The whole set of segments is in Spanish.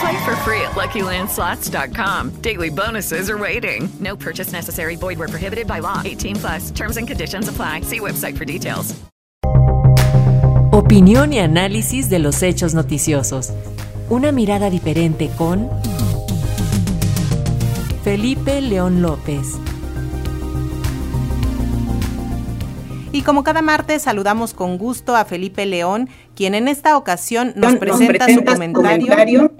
Play for free at LuckyLandSlots.com. Daily bonuses are waiting. No purchase necessary. Void where prohibited by law. 18 plus. Terms and conditions apply. See website for details. Opinión y análisis de los hechos noticiosos. Una mirada diferente con Felipe León López. Y como cada martes saludamos con gusto a Felipe León, quien en esta ocasión nos presenta, su comentario,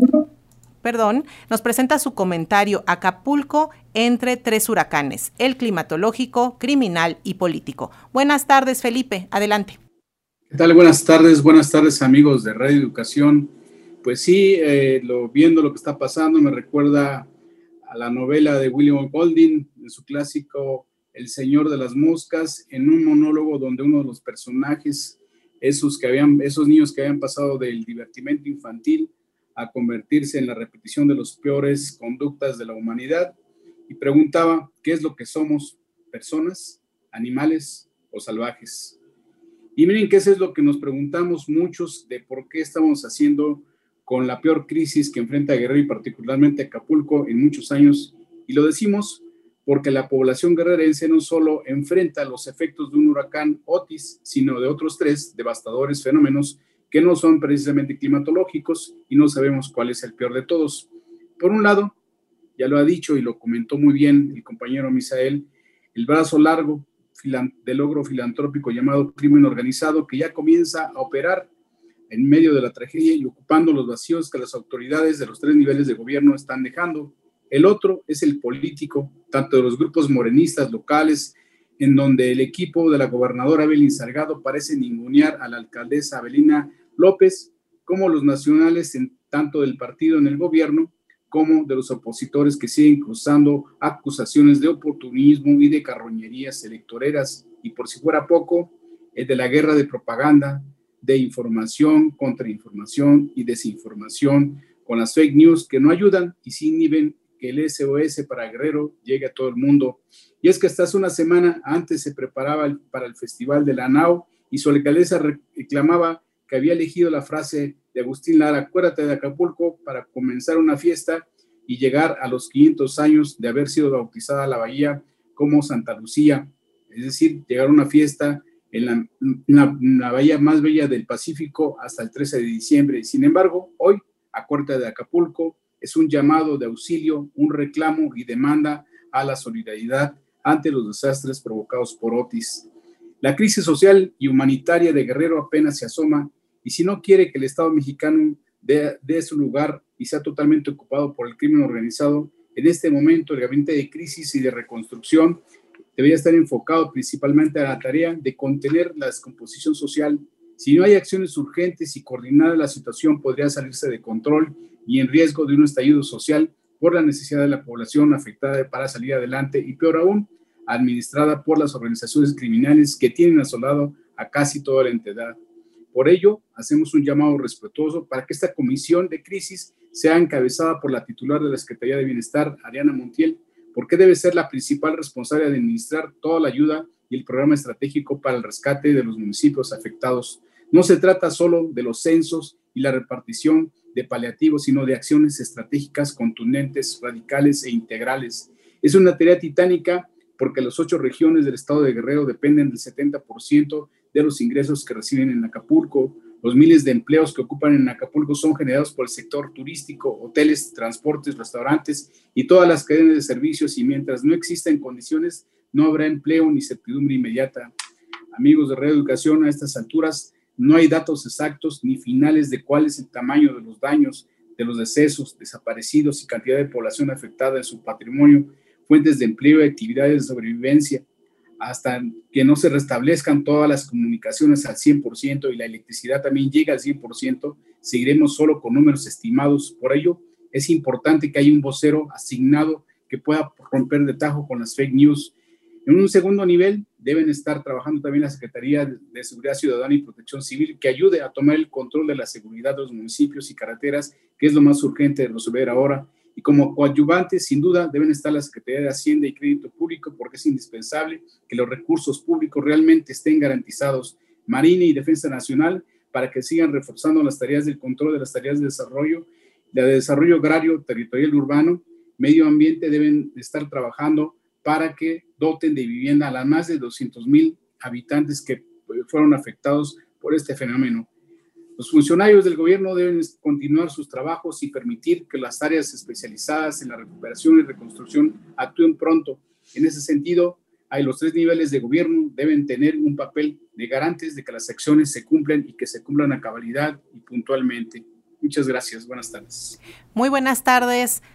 Perdón, nos presenta su comentario Acapulco entre tres huracanes, el climatológico, criminal y político. Buenas tardes, Felipe, adelante. ¿Qué tal? Buenas tardes, buenas tardes amigos de Radio Educación. Pues sí, eh, lo, viendo lo que está pasando me recuerda a la novela de William Golding, en su clásico el Señor de las Moscas, en un monólogo donde uno de los personajes, esos, que habían, esos niños que habían pasado del divertimento infantil a convertirse en la repetición de los peores conductas de la humanidad, y preguntaba, ¿qué es lo que somos? ¿Personas, animales o salvajes? Y miren que eso es lo que nos preguntamos muchos de por qué estamos haciendo con la peor crisis que enfrenta Guerrero y particularmente Acapulco en muchos años. Y lo decimos porque la población guerrerense no solo enfrenta los efectos de un huracán Otis, sino de otros tres devastadores fenómenos que no son precisamente climatológicos y no sabemos cuál es el peor de todos. Por un lado, ya lo ha dicho y lo comentó muy bien el compañero Misael, el brazo largo de logro filantrópico llamado crimen organizado que ya comienza a operar en medio de la tragedia y ocupando los vacíos que las autoridades de los tres niveles de gobierno están dejando el otro es el político, tanto de los grupos morenistas locales, en donde el equipo de la gobernadora Evelyn Salgado parece ningunear a la alcaldesa Abelina López, como los nacionales, tanto del partido en el gobierno, como de los opositores que siguen cruzando acusaciones de oportunismo y de carroñerías electoreras. Y por si fuera poco, el de la guerra de propaganda, de información, contrainformación y desinformación, con las fake news que no ayudan y sí inhiben el SOS para Guerrero llegue a todo el mundo. Y es que hasta hace una semana antes se preparaba para el Festival de la NAO y su alcaldesa reclamaba que había elegido la frase de Agustín Lara, acuérdate de Acapulco, para comenzar una fiesta y llegar a los 500 años de haber sido bautizada la bahía como Santa Lucía, es decir, llegar a una fiesta en la, bahía más bella del Pacífico hasta el 13 de diciembre. Sin embargo, hoy, a Cuarta de Acapulco, es un llamado de auxilio, un reclamo y demanda a la solidaridad ante los desastres provocados por Otis. La crisis social y humanitaria de Guerrero apenas se asoma y si no quiere que el Estado mexicano dé, su lugar y sea totalmente ocupado por el crimen organizado, en este momento el gabinete de crisis y de reconstrucción debería estar enfocado principalmente a la tarea de contener la descomposición social. Si no hay acciones urgentes y coordinada, la situación podría salirse de control y en riesgo de un estallido social por la necesidad de la población afectada para salir adelante y peor aún, administrada por las organizaciones criminales que tienen asolado a casi toda la entidad. Por ello, hacemos un llamado respetuoso para que esta comisión de crisis sea encabezada por la titular de la Secretaría de Bienestar, Ariana Montiel, porque debe ser la principal responsable de administrar toda la ayuda y el programa estratégico para el rescate de los municipios afectados. No se trata solo de los censos y la repartición de paliativos, sino de acciones estratégicas contundentes, radicales e integrales. Es una tarea titánica porque las ocho regiones del estado de Guerrero dependen del 70% de los ingresos que reciben en Acapulco. Los miles de empleos que ocupan en Acapulco son generados por el sector turístico, hoteles, transportes, restaurantes y todas las cadenas de servicios y mientras no existan condiciones, no habrá empleo ni certidumbre inmediata. amigos de Reeducación, a estas alturas no hay datos exactos ni finales de cuál es el tamaño de los daños, de los decesos, desaparecidos y cantidad de población afectada en su patrimonio, fuentes de empleo y actividades de sobrevivencia, hasta que no se restablezcan todas las comunicaciones al 100% y la electricidad también llega al 100%, seguiremos solo con números estimados. Por ello, es importante que haya un vocero asignado que pueda romper de tajo con las fake news. En un segundo nivel, deben estar trabajando también la Secretaría de Seguridad Ciudadana y Protección Civil, que ayude a tomar el control de la seguridad de los municipios y carreteras, que es lo más urgente de resolver ahora. Y como coadyuvantes, sin duda, deben estar la Secretaría de Hacienda y Crédito Público, porque es indispensable que los recursos públicos realmente estén garantizados. Marina y Defensa Nacional, para que sigan reforzando las tareas del control de las tareas de desarrollo, de desarrollo agrario, territorial urbano, medio ambiente deben estar trabajando para que doten de vivienda a las más de 200 mil habitantes que fueron afectados por este fenómeno. Los funcionarios del gobierno deben continuar sus trabajos y permitir que las áreas especializadas en la recuperación y reconstrucción actúen pronto. En ese sentido, hay los tres niveles de gobierno deben tener un papel de garantes de que las acciones se cumplen y que se cumplan a cabalidad y puntualmente. Muchas gracias. Buenas tardes. Muy buenas tardes.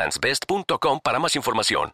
egglandsbest.com para más información.